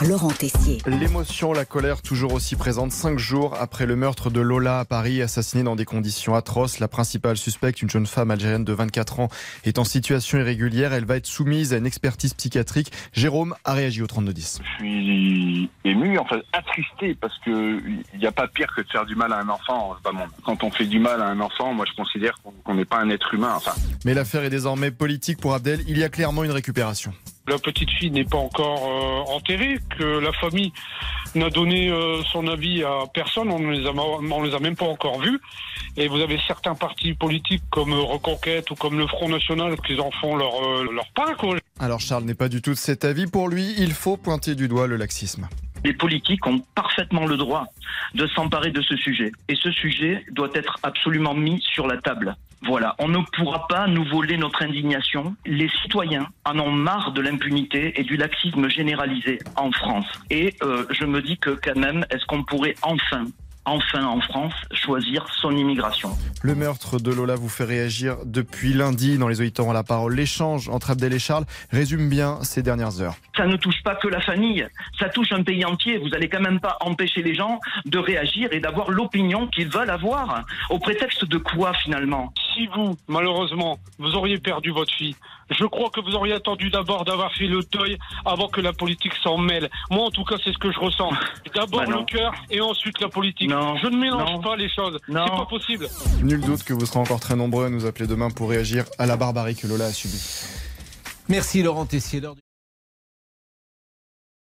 par Laurent Tessier. L'émotion, la colère toujours aussi présente cinq jours après le meurtre de Lola à Paris, assassinée dans des conditions atroces. La principale suspecte, une jeune femme algérienne de 24 ans, est en situation irrégulière. Elle va être soumise à une expertise psychiatrique. Jérôme a réagi au 3210. Je suis ému, en fait attristé, parce que il n'y a pas pire que de faire du mal à un enfant en monde. Quand on fait du mal à un enfant, moi je considère qu'on n'est pas un être humain. Enfin. Mais l'affaire est désormais politique pour Abdel. Il y a clairement une récupération la petite fille n'est pas encore euh, enterrée, que la famille n'a donné euh, son avis à personne, on ne les, a, même pas encore vus. Et vous avez certains partis politiques comme Reconquête ou comme le Front National qui en font leur, euh, leur pain. Alors Charles n'est pas du tout de cet avis. Pour lui, il faut pointer du doigt le laxisme. Les politiques ont parfaitement le droit de s'emparer de ce sujet. Et ce sujet doit être absolument mis sur la table. Voilà, on ne pourra pas nous voler notre indignation. Les citoyens en ont marre de l'impunité et du laxisme généralisé en France. Et euh, je me dis que quand même, est-ce qu'on pourrait enfin enfin en France choisir son immigration. Le meurtre de Lola vous fait réagir depuis lundi dans les auditeurs à la parole. L'échange entre Abdel et Charles résume bien ces dernières heures. Ça ne touche pas que la famille, ça touche un pays entier. Vous allez quand même pas empêcher les gens de réagir et d'avoir l'opinion qu'ils veulent avoir. Au prétexte de quoi finalement? Si vous, malheureusement, vous auriez perdu votre fille, je crois que vous auriez attendu d'abord d'avoir fait le deuil avant que la politique s'en mêle. Moi, en tout cas, c'est ce que je ressens. D'abord bah le cœur et ensuite la politique. Je ne mélange pas les choses. C'est pas possible. Nul doute que vous serez encore très nombreux à nous appeler demain pour réagir à la barbarie que Lola a subie. Merci Laurent Tessier.